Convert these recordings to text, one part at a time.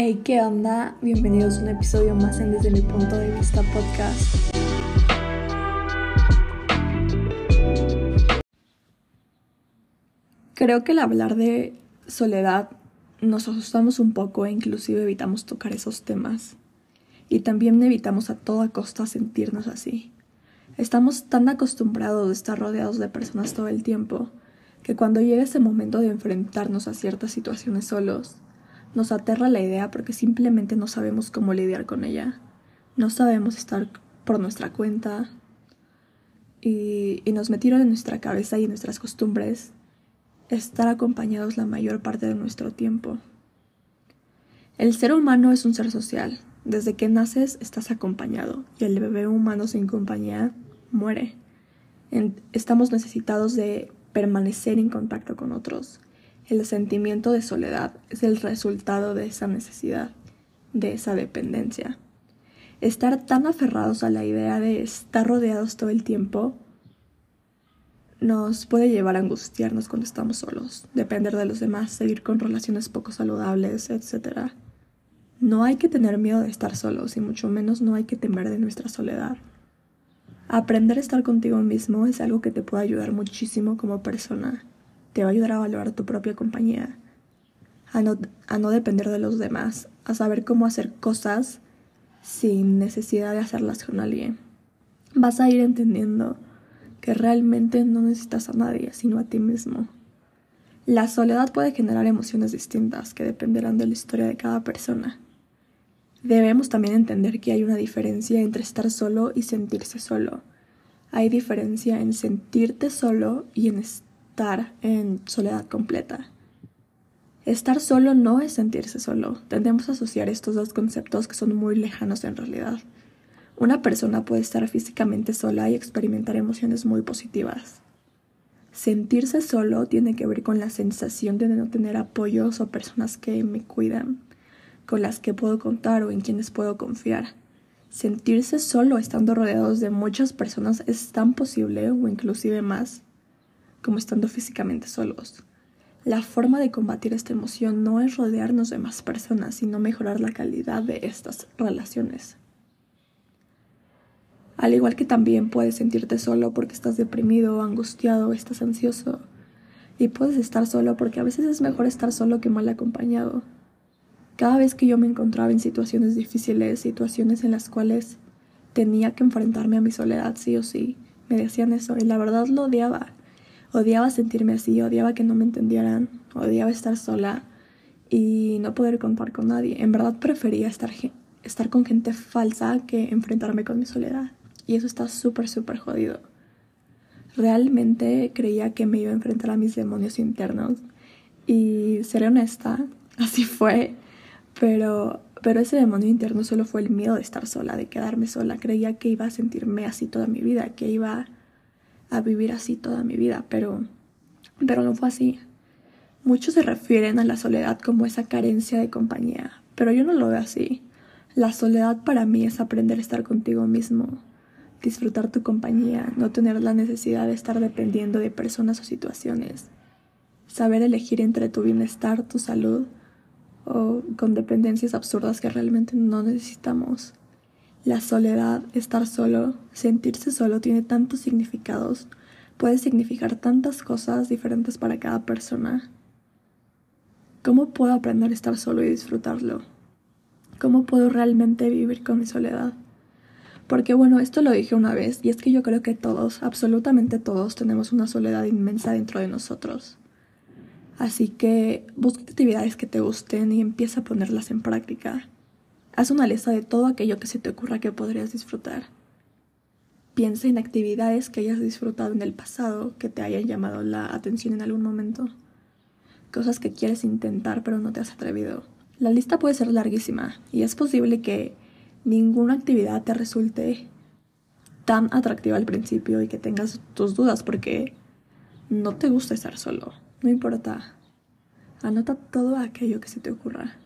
Hey, ¿qué onda? Bienvenidos a un episodio más en Desde mi punto de vista podcast. Creo que al hablar de soledad nos asustamos un poco e inclusive evitamos tocar esos temas. Y también evitamos a toda costa sentirnos así. Estamos tan acostumbrados a estar rodeados de personas todo el tiempo que cuando llega ese momento de enfrentarnos a ciertas situaciones solos, nos aterra la idea porque simplemente no sabemos cómo lidiar con ella. No sabemos estar por nuestra cuenta y, nos metieron en nuestra cabeza y en nuestras costumbres estar acompañados la mayor parte de nuestro tiempo. El ser humano es un ser social. Desde que naces estás acompañado y el bebé humano sin compañía muere. estamos necesitados de permanecer en contacto con otros. El sentimiento de soledad es el resultado de esa necesidad, de esa dependencia. Estar tan aferrados a la idea de estar rodeados todo el tiempo nos puede llevar a angustiarnos cuando estamos solos, depender de los demás, seguir con relaciones poco saludables, etc. No hay que tener miedo de estar solos y mucho menos no hay que temer de nuestra soledad. Aprender a estar contigo mismo es algo que te puede ayudar muchísimo como persona. Te va a ayudar a valorar tu propia compañía, a no, a no depender de los demás, a saber cómo hacer cosas sin necesidad de hacerlas con alguien. Vas a ir entendiendo que realmente no necesitas a nadie, sino a ti mismo. La soledad puede generar emociones distintas que dependerán de la historia de cada persona. Debemos también entender que hay una diferencia entre estar solo y sentirse solo. Hay diferencia en sentirte solo y en estar en soledad completa. Estar solo no es sentirse solo. Tendemos a asociar estos dos conceptos que son muy lejanos en realidad. Una persona puede estar físicamente sola y experimentar emociones muy positivas. Sentirse solo tiene que ver con la sensación de no tener apoyos o personas que me cuidan con las que puedo contar o en quienes puedo confiar. Sentirse solo estando rodeados de muchas personas es tan posible o inclusive más como estando físicamente solos. La forma de combatir esta emoción no es rodearnos de más personas, sino mejorar la calidad de estas relaciones. Al igual que también puedes sentirte solo porque estás deprimido, angustiado, estás ansioso. Y puedes estar solo porque a veces es mejor estar solo que mal acompañado. Cada vez que yo me encontraba en situaciones difíciles, situaciones en las cuales tenía que enfrentarme a mi soledad sí o sí, me decían eso y la verdad lo odiaba. Odiaba sentirme así, odiaba que no me entendieran, odiaba estar sola y no poder contar con nadie. En verdad prefería estar, estar con gente falsa que enfrentarme con mi soledad. Y eso está súper, súper jodido. Realmente creía que me iba a enfrentar a mis demonios internos. Y seré honesta, así fue. Pero, pero ese demonio interno solo fue el miedo de estar sola, de quedarme sola. Creía que iba a sentirme así toda mi vida, que iba a vivir así toda mi vida, pero, pero no fue así. Muchos se refieren a la soledad como esa carencia de compañía, pero yo no lo veo así. La soledad para mí es aprender a estar contigo mismo, disfrutar tu compañía, no tener la necesidad de estar dependiendo de personas o situaciones, saber elegir entre tu bienestar, tu salud o con dependencias absurdas que realmente no necesitamos. La soledad, estar solo, sentirse solo tiene tantos significados, puede significar tantas cosas diferentes para cada persona. ¿Cómo puedo aprender a estar solo y disfrutarlo? ¿Cómo puedo realmente vivir con mi soledad? Porque bueno, esto lo dije una vez y es que yo creo que todos, absolutamente todos, tenemos una soledad inmensa dentro de nosotros. Así que busca actividades que te gusten y empieza a ponerlas en práctica. Haz una lista de todo aquello que se te ocurra que podrías disfrutar. Piensa en actividades que hayas disfrutado en el pasado, que te hayan llamado la atención en algún momento. Cosas que quieres intentar pero no te has atrevido. La lista puede ser larguísima y es posible que ninguna actividad te resulte tan atractiva al principio y que tengas tus dudas porque no te gusta estar solo. No importa. Anota todo aquello que se te ocurra.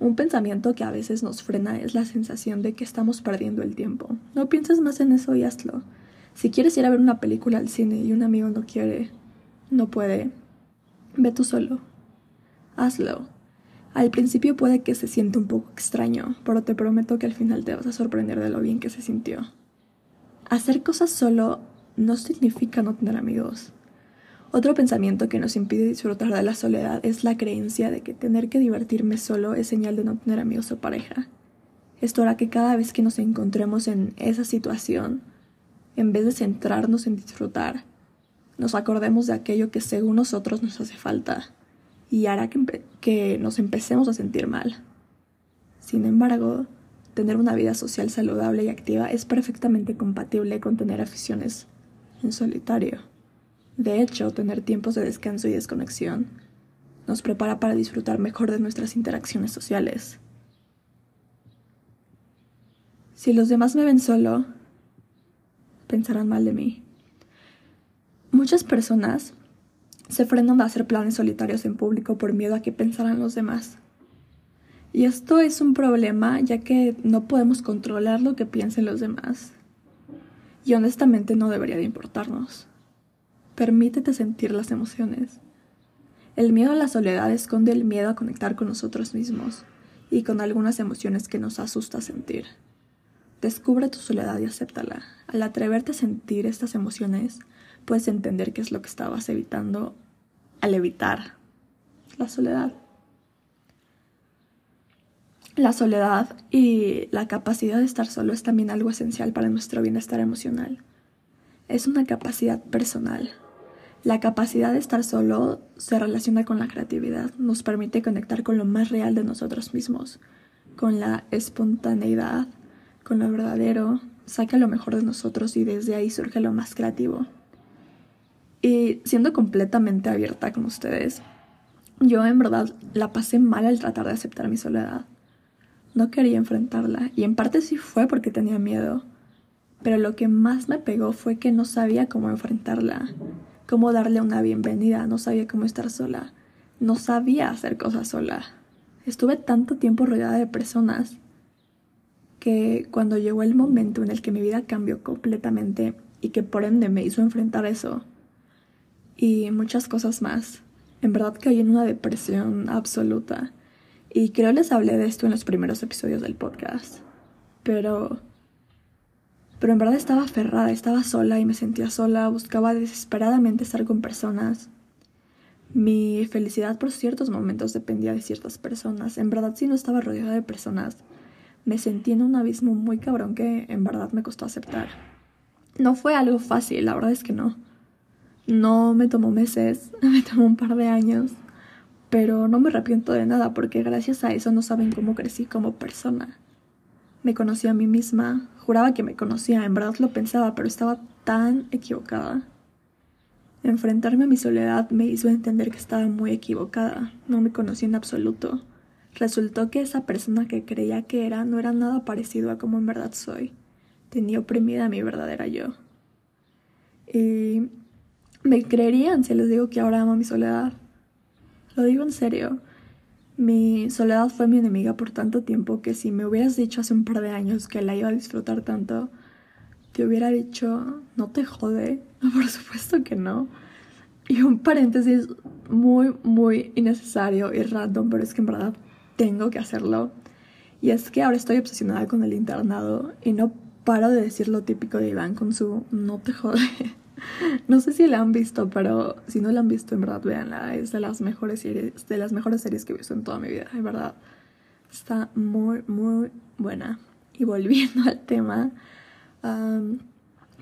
Un pensamiento que a veces nos frena es la sensación de que estamos perdiendo el tiempo. No pienses más en eso y hazlo. Si quieres ir a ver una película al cine y un amigo no quiere, no puede, ve tú solo. Hazlo. Al principio puede que se sienta un poco extraño, pero te prometo que al final te vas a sorprender de lo bien que se sintió. Hacer cosas solo no significa no tener amigos. Otro pensamiento que nos impide disfrutar de la soledad es la creencia de que tener que divertirme solo es señal de no tener amigos o pareja. Esto hará que cada vez que nos encontremos en esa situación, en vez de centrarnos en disfrutar, nos acordemos de aquello que según nosotros nos hace falta y hará que, que nos empecemos a sentir mal. Sin embargo, tener una vida social saludable y activa es perfectamente compatible con tener aficiones en solitario. De hecho, tener tiempos de descanso y desconexión nos prepara para disfrutar mejor de nuestras interacciones sociales. Si los demás me ven solo, pensarán mal de mí. Muchas personas se frenan de hacer planes solitarios en público por miedo a que pensarán los demás. Y esto es un problema ya que no podemos controlar lo que piensen los demás. Y honestamente no debería de importarnos. Permítete sentir las emociones. El miedo a la soledad esconde el miedo a conectar con nosotros mismos y con algunas emociones que nos asusta sentir. Descubre tu soledad y acéptala. Al atreverte a sentir estas emociones, puedes entender qué es lo que estabas evitando al evitar la soledad. La soledad y la capacidad de estar solo es también algo esencial para nuestro bienestar emocional. Es una capacidad personal la capacidad de estar solo se relaciona con la creatividad, nos permite conectar con lo más real de nosotros mismos, con la espontaneidad, con lo verdadero, saca lo mejor de nosotros y desde ahí surge lo más creativo. Y siendo completamente abierta con ustedes, yo en verdad la pasé mal al tratar de aceptar mi soledad. No quería enfrentarla y en parte sí fue porque tenía miedo, pero lo que más me pegó fue que no sabía cómo enfrentarla cómo darle una bienvenida, no sabía cómo estar sola, no sabía hacer cosas sola. Estuve tanto tiempo rodeada de personas que cuando llegó el momento en el que mi vida cambió completamente y que por ende me hizo enfrentar eso y muchas cosas más, en verdad caí en una depresión absoluta. Y creo les hablé de esto en los primeros episodios del podcast. Pero pero en verdad estaba aferrada, estaba sola y me sentía sola, buscaba desesperadamente estar con personas. Mi felicidad por ciertos momentos dependía de ciertas personas. En verdad, si no estaba rodeada de personas, me sentí en un abismo muy cabrón que en verdad me costó aceptar. No fue algo fácil, la verdad es que no. No me tomó meses, me tomó un par de años, pero no me arrepiento de nada porque gracias a eso no saben cómo crecí como persona. Me conocí a mí misma, juraba que me conocía, en verdad lo pensaba, pero estaba tan equivocada. Enfrentarme a mi soledad me hizo entender que estaba muy equivocada, no me conocía en absoluto. Resultó que esa persona que creía que era no era nada parecido a como en verdad soy. Tenía oprimida mi verdadera yo. Y me creerían si les digo que ahora amo mi soledad. Lo digo en serio. Mi soledad fue mi enemiga por tanto tiempo que si me hubieras dicho hace un par de años que la iba a disfrutar tanto, te hubiera dicho, no te jode. Por supuesto que no. Y un paréntesis muy, muy innecesario y random, pero es que en verdad tengo que hacerlo. Y es que ahora estoy obsesionada con el internado y no paro de decir lo típico de Iván con su no te jode. No sé si la han visto, pero si no la han visto, en verdad, véanla. Es de las mejores series, de las mejores series que he visto en toda mi vida, en verdad. Está muy, muy buena. Y volviendo al tema,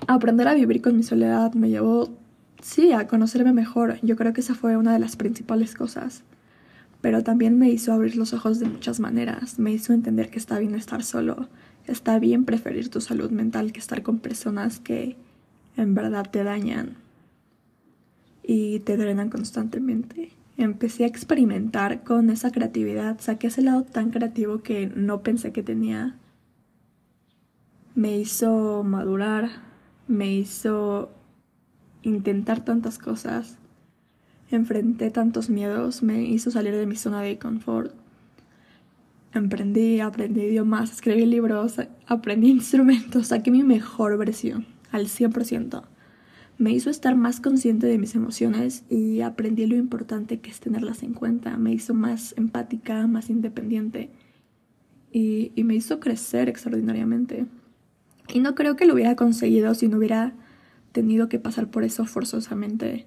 aprender a vivir con mi soledad me llevó, sí, a conocerme mejor. Yo creo que esa fue una de las principales cosas. Pero también me hizo abrir los ojos de muchas maneras. Me hizo entender que está bien estar solo. Está bien preferir tu salud mental que estar con personas que en verdad te dañan y te drenan constantemente. Empecé a experimentar con esa creatividad, saqué ese lado tan creativo que no pensé que tenía. Me hizo madurar, me hizo intentar tantas cosas, enfrenté tantos miedos, me hizo salir de mi zona de confort. Emprendí, aprendí idiomas, escribí libros, aprendí instrumentos, saqué mi mejor versión al 100%. Me hizo estar más consciente de mis emociones y aprendí lo importante que es tenerlas en cuenta. Me hizo más empática, más independiente y, y me hizo crecer extraordinariamente. Y no creo que lo hubiera conseguido si no hubiera tenido que pasar por eso forzosamente.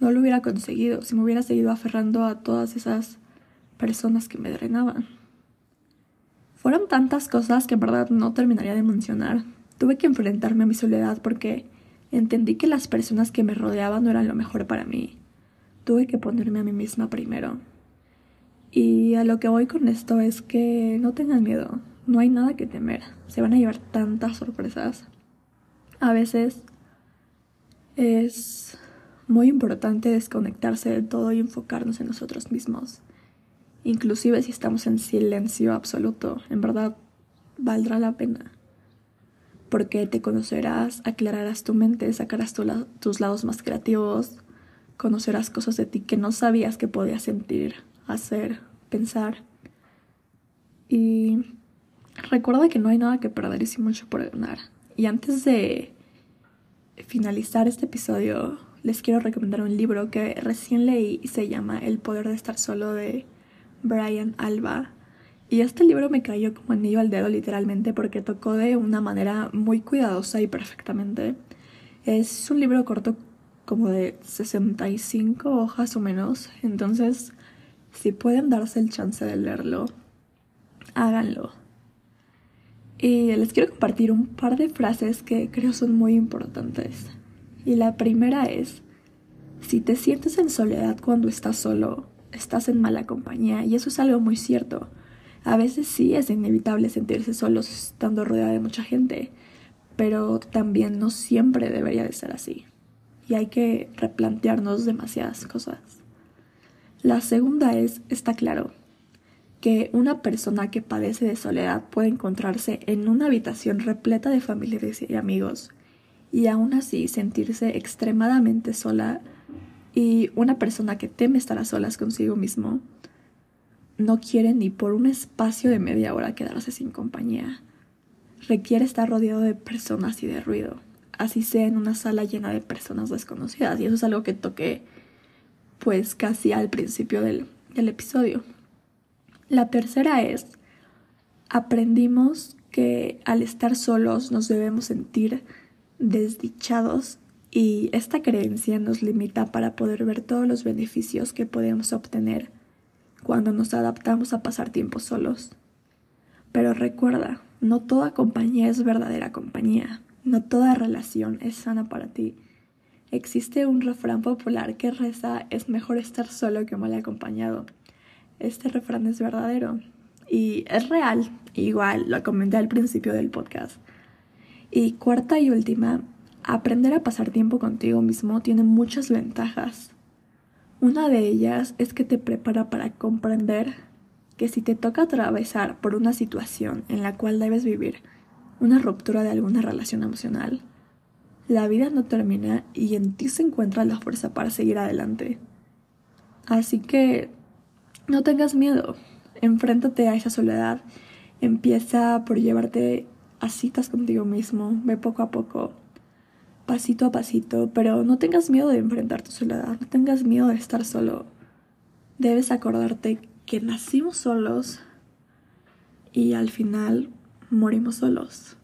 No lo hubiera conseguido si me hubiera seguido aferrando a todas esas personas que me drenaban. Fueron tantas cosas que en verdad no terminaría de mencionar. Tuve que enfrentarme a mi soledad porque entendí que las personas que me rodeaban no eran lo mejor para mí. Tuve que ponerme a mí misma primero. Y a lo que voy con esto es que no tengan miedo, no hay nada que temer, se van a llevar tantas sorpresas. A veces es muy importante desconectarse de todo y enfocarnos en nosotros mismos inclusive si estamos en silencio absoluto, en verdad valdrá la pena. Porque te conocerás, aclararás tu mente, sacarás tus lados más creativos, conocerás cosas de ti que no sabías que podías sentir, hacer, pensar. Y recuerda que no hay nada que perder y sin mucho por ganar. Y antes de finalizar este episodio, les quiero recomendar un libro que recién leí y se llama El poder de estar solo de Brian Alba. Y este libro me cayó como anillo al dedo literalmente porque tocó de una manera muy cuidadosa y perfectamente. Es un libro corto como de 65 hojas o menos, entonces si pueden darse el chance de leerlo, háganlo. Y les quiero compartir un par de frases que creo son muy importantes. Y la primera es, si te sientes en soledad cuando estás solo, estás en mala compañía y eso es algo muy cierto. A veces sí es inevitable sentirse solos estando rodeada de mucha gente, pero también no siempre debería de ser así. Y hay que replantearnos demasiadas cosas. La segunda es, está claro, que una persona que padece de soledad puede encontrarse en una habitación repleta de familiares y amigos y aún así sentirse extremadamente sola y una persona que teme estar a solas consigo mismo no quiere ni por un espacio de media hora quedarse sin compañía. Requiere estar rodeado de personas y de ruido, así sea en una sala llena de personas desconocidas. Y eso es algo que toqué pues casi al principio del, del episodio. La tercera es, aprendimos que al estar solos nos debemos sentir desdichados y esta creencia nos limita para poder ver todos los beneficios que podemos obtener cuando nos adaptamos a pasar tiempo solos. Pero recuerda, no toda compañía es verdadera compañía, no toda relación es sana para ti. Existe un refrán popular que reza es mejor estar solo que mal acompañado. Este refrán es verdadero y es real, igual lo comenté al principio del podcast. Y cuarta y última, Aprender a pasar tiempo contigo mismo tiene muchas ventajas. Una de ellas es que te prepara para comprender que si te toca atravesar por una situación en la cual debes vivir una ruptura de alguna relación emocional, la vida no termina y en ti se encuentra la fuerza para seguir adelante. Así que no tengas miedo, enfréntate a esa soledad, empieza por llevarte a citas contigo mismo, ve poco a poco pasito a pasito, pero no tengas miedo de enfrentar tu soledad, no tengas miedo de estar solo. Debes acordarte que nacimos solos y al final morimos solos.